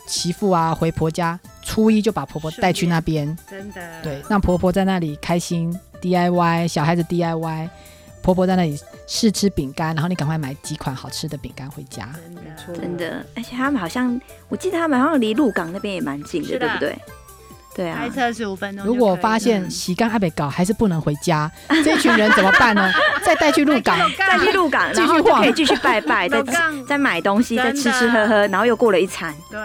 媳妇啊回婆家，初一就把婆婆带去那边，真的，对，让婆婆在那里开心 DIY，小孩子 DIY，婆婆在那里试吃饼干，然后你赶快买几款好吃的饼干回家。真的没错真的，而且他们好像，我记得他们好像离鹿港那边也蛮近的，的对不对？对啊开，车十五分钟。如果发现洗干阿北搞还是不能回家，*laughs* 这群人怎么办呢？*laughs* 再带去鹿港，再去鹿港，继续然后就可以继续拜拜，再再买东西，再吃吃喝喝，然后又过了一餐。对，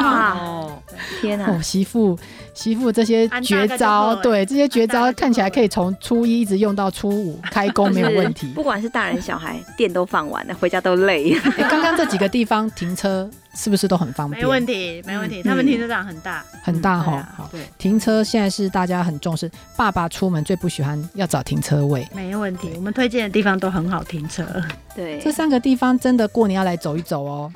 哇，哦，天哪！我，媳妇媳妇这些绝招，对这些绝招看起来可以从初一一直用到初五开工 *laughs* 没有问题。不管是大人小孩，店都放完了，回家都累。*laughs* 哎刚刚这几个地方停车是不是都很方便？没问题，没问题。嗯他们停车场很大，很大哈、对，停车现在是大家很重视，爸爸出门最不喜欢要找停车位。没问题。我们推荐的地方都很好停车。对，*laughs* 这三个地方真的过年要来走一走哦。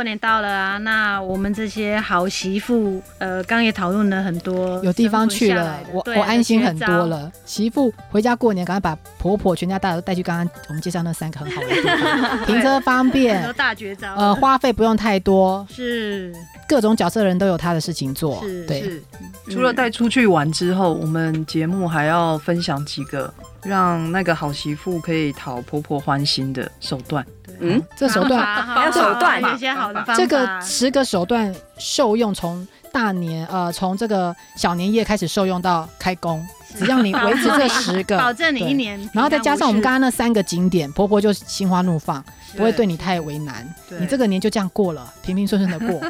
过年到了啊，那我们这些好媳妇，呃，刚也讨论了很多，有地方去了，我我安心很多。了。媳妇回家过年，赶快把婆婆全家大都带去刚刚我们介绍那三个很好的地方，*laughs* 停车方很便多，大绝招，呃，花费不用太多，是各种角色人都有他的事情做。是对，是。除了带出去玩之后，我们节目还要分享几个让那个好媳妇可以讨婆婆欢心的手段。嗯，这手段还有 *laughs* 手段有些好的方法。这个十个手段受用，从大年呃，从这个小年夜开始受用到开工，只要你维持这十个，保证你一年，然后再加上我们刚刚那三个景点，婆婆就心花怒放，不会对你太为难。你这个年就这样过了，平平顺顺的过。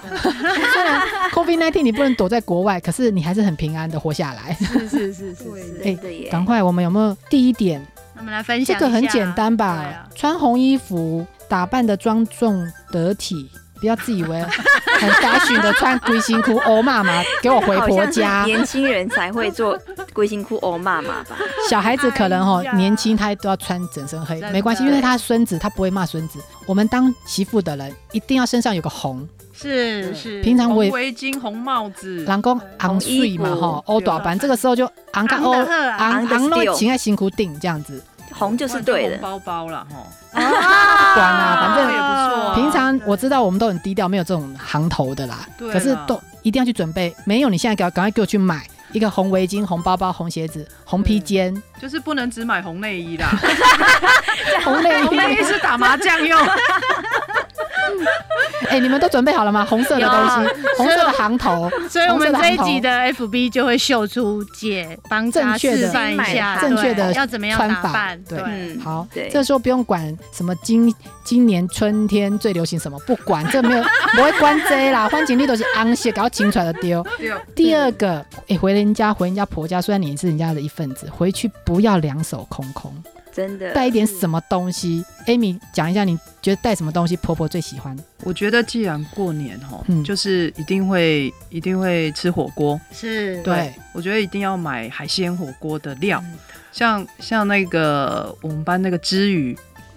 虽然 COVID 1 9你不能躲在国外，可是你还是很平安的活下来。是是是是是。真的耶。赶快，我们有没有第一点？那我们来分享，这个很简单吧？啊。穿红衣服，打扮的庄重得体，不要自以为 *laughs* 很 fashion 的穿龟心裤欧妈妈给我回婆家。年轻人才会做龟心裤欧妈妈吧？小孩子可能哦哎呀。年轻，他都要穿整身黑没关系，因为他孙子，他不会骂孙子。我们当媳妇的人一定要身上有个红，是是，平常我也围巾、红帽子，人讲昂睡嘛红衣服吼，欧大班，这个时候就昂个欧昂昂昂的昂都 still 请在辛苦顶这样子，红就是对的。包包了哈。不 *laughs* 管啦，反正也不错啊平常我知道我们都很低调，没有这种行头的啦。对可是都一定要去准备，没有你现在给我赶快给我去买一个红围巾、红包包、红鞋子、红披肩、就是不能只买红内衣啦，红 *laughs* 内红内衣衣。是打麻将用。哎，你们都准备好了吗？红色的东西，红色的行头，所以我们这一集的 FB 就会秀出姐帮正确的。示范一下正确的要怎么样穿法打扮，对嗯，好，对。这时候不用管什么今今年春天最流行什么，不管这没有不会关这啦，欢景丽都是昂些，搞清出来的丢。第二个，哎、回人家回人家婆家，虽然你是人家的一份子，回去不要两手空空，真的带一点什么东西。Amy 讲一下，你觉得带什么东西婆婆最喜欢？我觉得既然过年哈，嗯。就是一定会一定会吃火锅，是，对，我觉得一定要买海鲜火锅的料，嗯。像像那个我们班那个知鱼，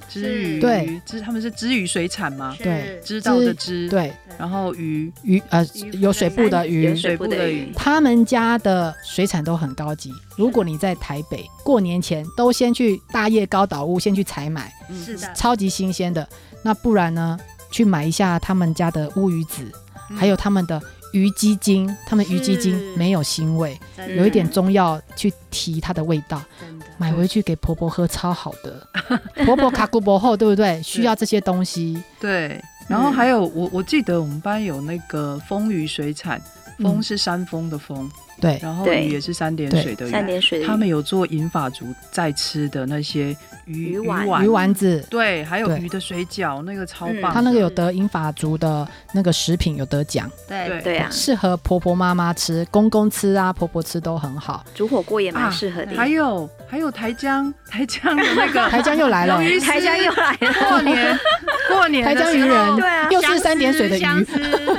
知鱼对知他们是知鱼水产吗？对知道的知，，对，然后鱼鱼呃有水部的鱼。水部的鱼水部的鱼，他们家的水产都很高级。如果你在台北过年前都先去大叶高岛屋先去采买，是的，超级新鲜的。那不然呢，去买一下他们家的乌鱼子，还有他们的鱼鸡精。他们鱼鸡精是没有腥味，有一点中药去提它的味道，买回去给婆婆喝超好的。*laughs* 婆婆卡古博后，对不对？需要这些东西。对，然后还有我我记得我们班有那个丰鱼水产，风是山峰的风，对。然后鱼也是三点水的鱼。三点水的鱼。他们有做银发族在吃的那些鱼鱼丸。鱼丸。子，对，还有鱼的水饺，那个超嗯。棒。他那个有得银发族的那个食品有得奖，对对。对啊，适合婆婆妈妈吃，公公吃啊，婆婆吃都很好。煮火锅也蛮啊适合的。还有还有台江台江的那个 *laughs* 台江又来了，鱼台江又来了，过年过年台江鱼人对啊又是三点水的鱼，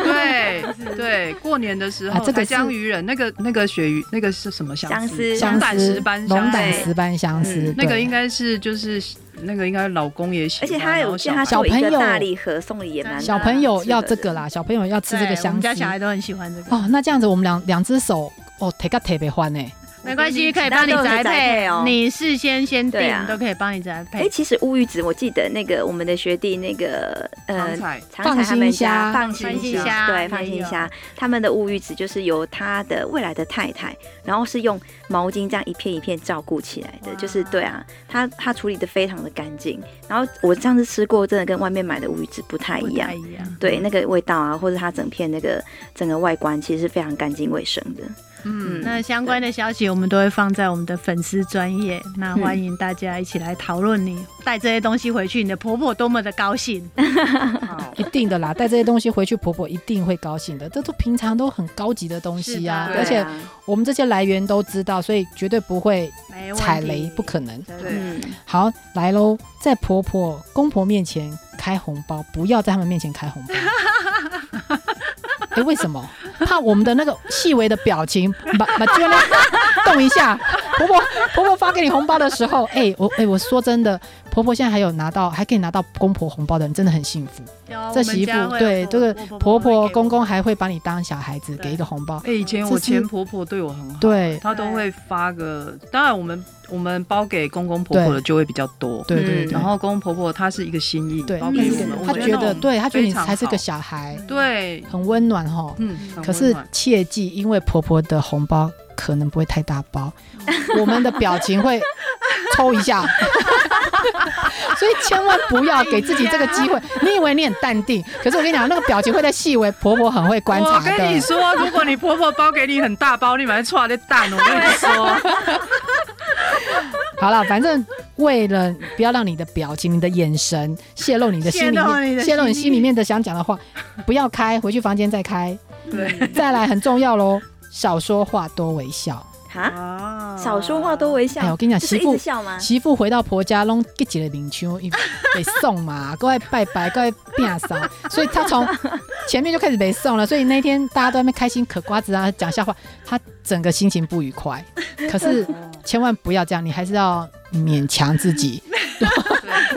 对对，过年的时候，啊这个台江鱼人那个那个鳕鱼，那个是什么相相思。相龙胆思石斑龙相思，胆石斑相思那个应该是就是那个应该老公也喜欢，而且他有见他小朋友。大礼盒送礼也蛮小朋友要这个啦，小朋友要吃这个香我相思。们家小孩都很喜欢这个。哦。那这样子，我们两两只手哦，特个特别欢呢。没关系，可以帮你宅配配哦你事先先订都可以帮你宅哎、配。其实乌鱼子，我记得那个我们的学弟那个呃常彩常彩他们家放放心心虾对放心虾，他们的乌鱼子就是由他的未来的太太，然后是用毛巾这样一片一片照顾起来的，就是对啊，他他处理的非常的干净。然后我上次吃过，真的跟外面买的乌鱼子不太一样不太。一样。对，那个味道啊，或者它整片那个整个外观，其实是非常干净卫生的。嗯，那相关的消息我们都会放在我们的粉丝专业，那欢迎大家一起来讨论。你带这些东西回去，你的婆婆多么的高兴。*laughs* 一定的啦，带这些东西回去，婆婆一定会高兴的。这都平常都很高级的东西啊，而且我们这些来源都知道，所以绝对不会踩雷，不可能。对好，来喽，在婆婆、公婆面前开红包，不要在他们面前开红包。*laughs* 哎、为什么？怕我们的那个细微的表情，把把就那动一下。婆婆婆婆发给你红包的时候，哎、我哎、我说真的，婆婆现在还有拿到，还可以拿到公婆红包的人，真的很幸福。这媳妇对这个婆婆公公会还会把你当小孩子，对。给一个红包。哎、以前我前婆婆对我很好，对。她都会发个，当然我们我们包给公公婆婆的就会比较多，嗯对对对，然后公公婆婆他是一个心意，对，他觉得对他觉得你才是个小孩，对，很温暖哈。嗯，可是切记，因为婆婆的红包可能不会太大包，我们的表情会抽一下，*laughs* 所以千万不要给自己这个机会。你以为你很淡定，可是我跟你讲，那个表情会在细微，婆婆很会观察的我跟你。说，如果你婆婆包给你很大包，你马上出来的蛋，我跟你说，*laughs* 好了，反正为了不要让你的表情、你的眼神泄露你的心里面，泄露你心心里面的想讲的话，不要开，回去房间再开。对再来很重要喽，少说话，多微笑。哈，啊少说话多微笑。哎我跟你讲媳妇笑吗？媳妇回到婆家，弄给几个领秋，一被送嘛，*laughs* 过来拜拜，过来变嫂，*laughs* 所以她从前面就开始被送了。所以那天大家都在那边开心嗑瓜子啊，讲笑话，她整个心情不愉快。*laughs* 可是千万不要这样，你还是要勉强自己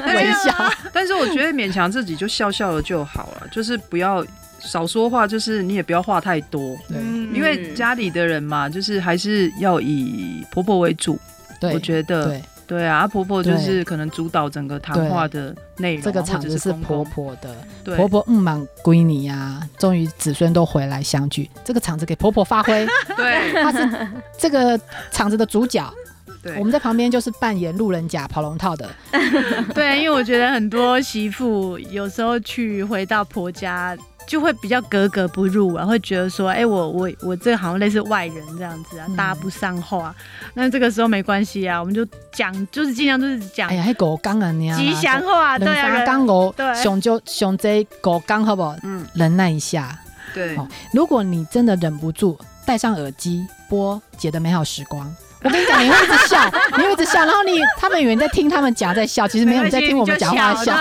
微笑。但是我觉得勉强自己就笑笑了就好了，就是不要少说话，就是你也不要话太多，对。嗯。因为家里的人嘛，就是还是要以婆婆为主，对，我觉得。对，对啊，婆婆就是可能主导整个谈话的内容啊，这个场子是婆婆的，对。婆婆嗯满归你呀，终于子孙都回来相聚，这个场子给婆婆发挥，*laughs* 对。她是这个场子的主角。对。我们在旁边就是扮演路人甲、跑龙套的，*laughs* 对，因为我觉得很多媳妇有时候去回到婆家。就会比较格格不入啊，会觉得说，哎、我我我这个好像类似外人这样子啊，嗯搭不上话。那这个时候没关系啊，我们就讲，就是尽量就是讲哎呀，迄狗缸啊，你吉祥话，对两啊，三缸五对，上就上这狗缸好不好？嗯，忍耐一下。对好如果你真的忍不住，戴上耳机播姐的美好时光。我跟你讲，你会一直笑，你会一直笑，然后你他们以为你在听他们讲在笑，其实没有你在听我们讲话笑，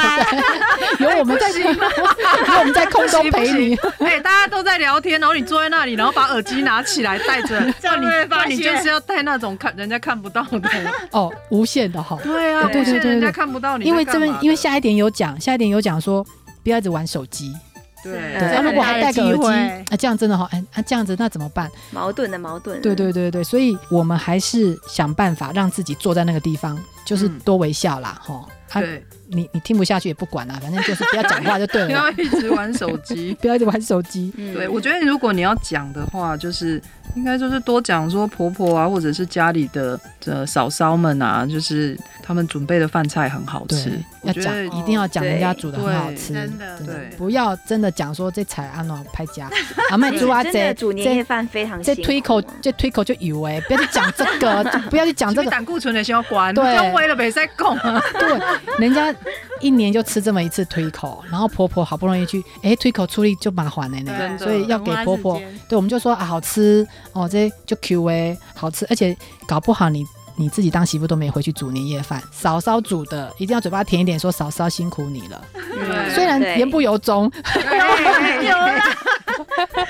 对，有我们在，*laughs* 有我们在空中陪你。哎、大家都在聊天，然后你坐在那里，然后把耳机拿起来戴着，叫你你就是要戴那种看人家看不到的。*laughs* 哦，无限的哈，对啊，对对对人家看不到你因为。这边因为下一点有讲，下一点有讲说不要一直玩手机，对对，那如果还戴个耳机，啊，这样真的好，哎，啊，这样子那怎么办？矛盾的矛盾。对对对对，所以我们还是想办法让自己坐在那个地方，就是嗯多微笑啦，哈、啊，对，你你听不下去也不管啦，反正就是不要讲话就对了 *laughs* 不要，一直玩手机。*laughs* 不要一直玩手机。嗯对，我觉得如果你要讲的话，就是应该就是多讲说婆婆啊，或者是家里的呃嫂嫂们啊，就是他们准备的饭菜很好吃，，要讲我觉得一定要讲人家煮的很好吃，真的对。不要真的讲说这菜安怎拍家，*laughs* 阿麦煮啊这煮年夜饭非常这推口这推口就以为不要去讲这个，*laughs* 就不要去讲这个，胆固醇的先要关，对。用为了没在供，对，人家一年就吃这么一次推口，然后婆婆好不容易去，哎，推口出力就麻烦了呢，所以要给婆婆对，我们就说啊好吃哦，这就 Q A 好吃，而且搞不好你。你自己当媳妇都没回去煮年夜饭，嫂嫂煮的一定要嘴巴甜一点，说嫂嫂辛苦你了。嗯虽然言不由衷，有啦，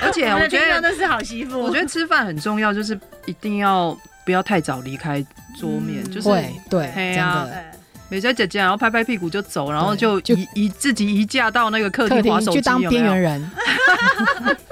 而且我觉得，得都是好媳妇，我觉得吃饭很重要，就是一定要不要太早离开桌面，嗯就是会对真嘿啊的。美佳姐姐，然后拍拍屁股就走，然后就就移移自己移驾到那个客客厅划手机，厅去当边缘人，*laughs*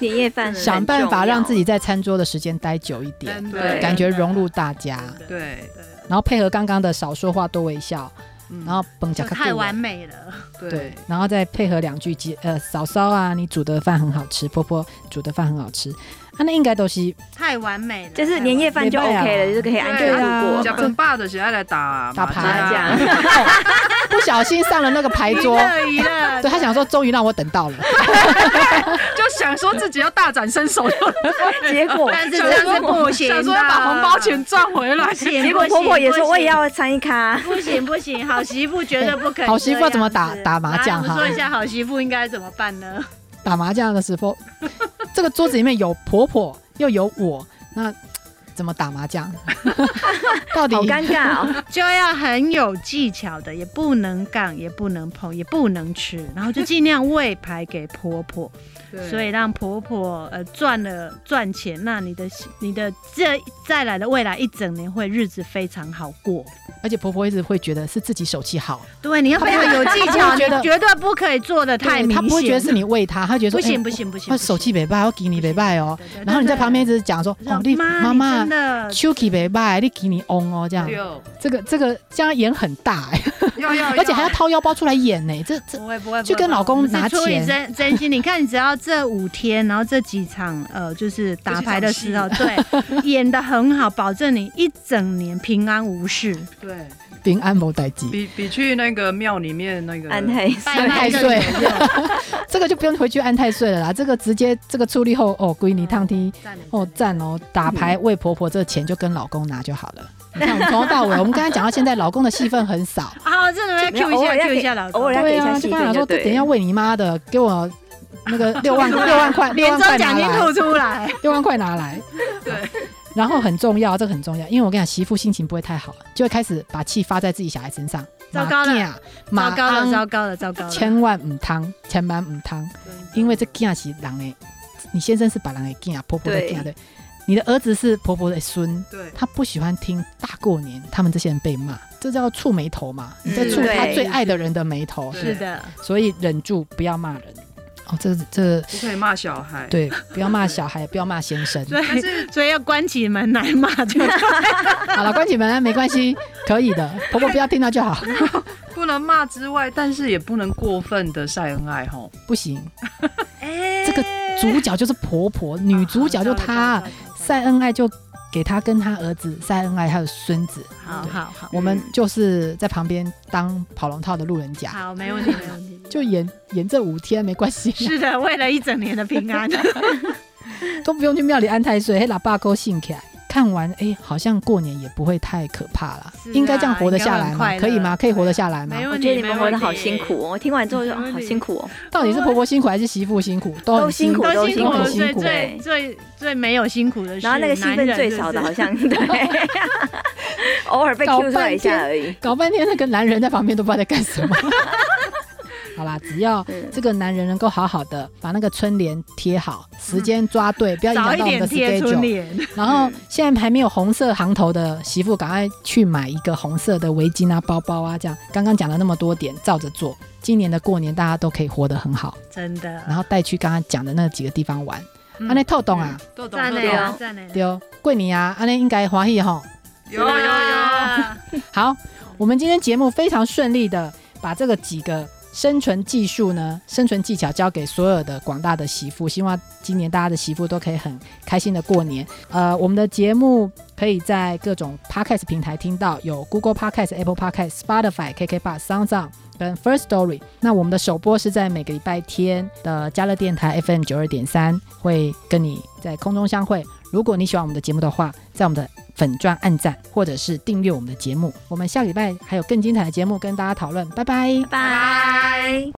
年夜饭想办法让自己在餐桌的时间待久一点，对。感觉融入大家，对。然后配合刚刚的少说话多微笑，嗯。然后蹦就夹克太完美了，对，然后再配合两句几呃嫂嫂啊，你煮的饭很好吃，婆婆煮的饭很好吃，啊那应该都是太完美了，就是年夜饭就 OK 了，就是可以安全度过。加本爸的现在来打打麻牌将 *laughs* 不小心上了那个牌桌，对他想说终于让我等到了，*laughs* 就想说自己要大展身手，结果但是这是不行的，想说要把红包钱赚回来。结果婆婆也说我也。要参一咖。不行不行，好媳妇绝对不可以。好媳妇要怎么打打麻将哈？说一下好媳妇应该怎么办呢？打麻将的时候，*laughs* 这个桌子里面有婆婆又有我，那怎么打麻将？*laughs* 到底好尴尬哦！*laughs* 就要很有技巧的，也不能杠，也不能碰，也不能吃，然后就尽量喂牌给婆婆，所以让婆婆呃赚了赚钱，那你的你的这再来的未来一整年会日子非常好过。而且婆婆一直会觉得是自己手气好，对，你要非常有技巧，觉得你绝对不可以做的太明显。对她不会觉得是你喂她，她觉得说不行哎不行不行，她手气没败，我给你没败哦。然后你在旁边一直讲说，哦，你妈妈真的。手气没败，你给你翁哦，这样，有这个这个这样演很大哎，要要，*laughs* 而且还要掏腰包出来演呢，这这不会不会，就跟老公拿钱。真真心。你看，你只要这五天，然后这几场呃，就是打牌的时候，对，演的很好，保证你一整年平安无事。对平安无代志。比比去那个庙里面那个安太安太岁，*laughs* 这个就不用回去安太岁了啦，这个直接这个处理后哦，归你烫梯哦赞哦，打牌喂婆婆这钱就跟老公拿就好了。*laughs* 你看我们从头到尾，我们刚才讲到现在，老公的戏份很少。啊，这种要 Q 一下 Q 一下老公对啊，一下戏就跟他讲说，份就对等一下喂你妈的，给我那个六万 *laughs* 六万块，六年终万块拿来奖金吐，出来。*laughs* 六万块拿来。*laughs* 对。然后很重要，这个很重要，因为我跟你讲，媳妇心情不会太好，就会开始把气发在自己小孩身上。糟糕了，糟糕了，糟糕了，糟糕了！千万唔汤，千万唔汤，因为这囝是人诶，你先生是把人的囝，婆婆的囝，对，你的儿子是婆婆的孙，对，他不喜欢听大过年他们这些人被骂，这叫触眉头嘛，你在嗯触他最爱的人的眉头，是的，所以忍住不要骂人。哦，这这不可以骂小孩。对，不要骂小孩，不要骂先生。*laughs* 所以所以要关起门来骂就对。*laughs* 好了，关起门来没关系，可以的，婆婆不要听到就好。*laughs* 不能骂之外，但是也不能过分的晒恩爱吼。不行，哎这个主角就是婆婆，女主角就她，晒恩爱就给他跟他儿子晒恩爱，还有孙子。好好好，我们就是在旁边当跑龙套的路人甲，好，没问题，没问题。就演演这五天没关系，是的，为了一整年的平安。*laughs* 都不用去庙里安太岁，嘿，喇叭勾信起来。看完，哎、好像过年也不会太可怕了，啊应该这样活得下来吗？可以吗？可以活得下来吗？我，觉得你们活得好辛苦哦！我听完之后就好辛苦哦。到底是婆婆辛苦还是媳妇辛苦？都很辛苦都都辛苦辛苦，很辛苦最最哎最最没有辛苦的是，然后那个戏份最少的，好像对，*laughs* 偶尔被搞 Q 出来一下而已。搞半天，那个男人在旁边都不知道在干什么。好啦，只要嗯这个男人能够好好的把那个春联贴好，时间抓对，不要影响到我们的点贴春 schedule。联，然后现在还没有红色行头的媳妇，赶快去买一个红色的围巾啊、包包啊，这样。刚刚讲了那么多点，照着做。今年的过年大家都可以活得很好，真的。然后带去刚刚讲的那几个地方玩。嗯安尼透懂啊，透懂啊，赞嘞！对哦，过年啊，安尼应该欢喜吼。有有有，*laughs* 好，我们今天节目非常顺利的把这个几个生存技术呢，生存技巧交给所有的广大的媳妇，希望今年大家的媳妇都可以很开心的过年。呃，我们的节目可以在各种 podcast 平台听到，有 Google Podcast、Apple Podcast、Spotify、KK Bus、Sound On 跟 First Story。那我们的首播是在每个礼拜天的加乐电台 FM 九二点三，会跟你在空中相会。如果你喜欢我们的节目的话，在我们的粉钻按赞或者是订阅我们的节目。我们下礼拜还有更精彩的节目跟大家讨论，拜拜。拜。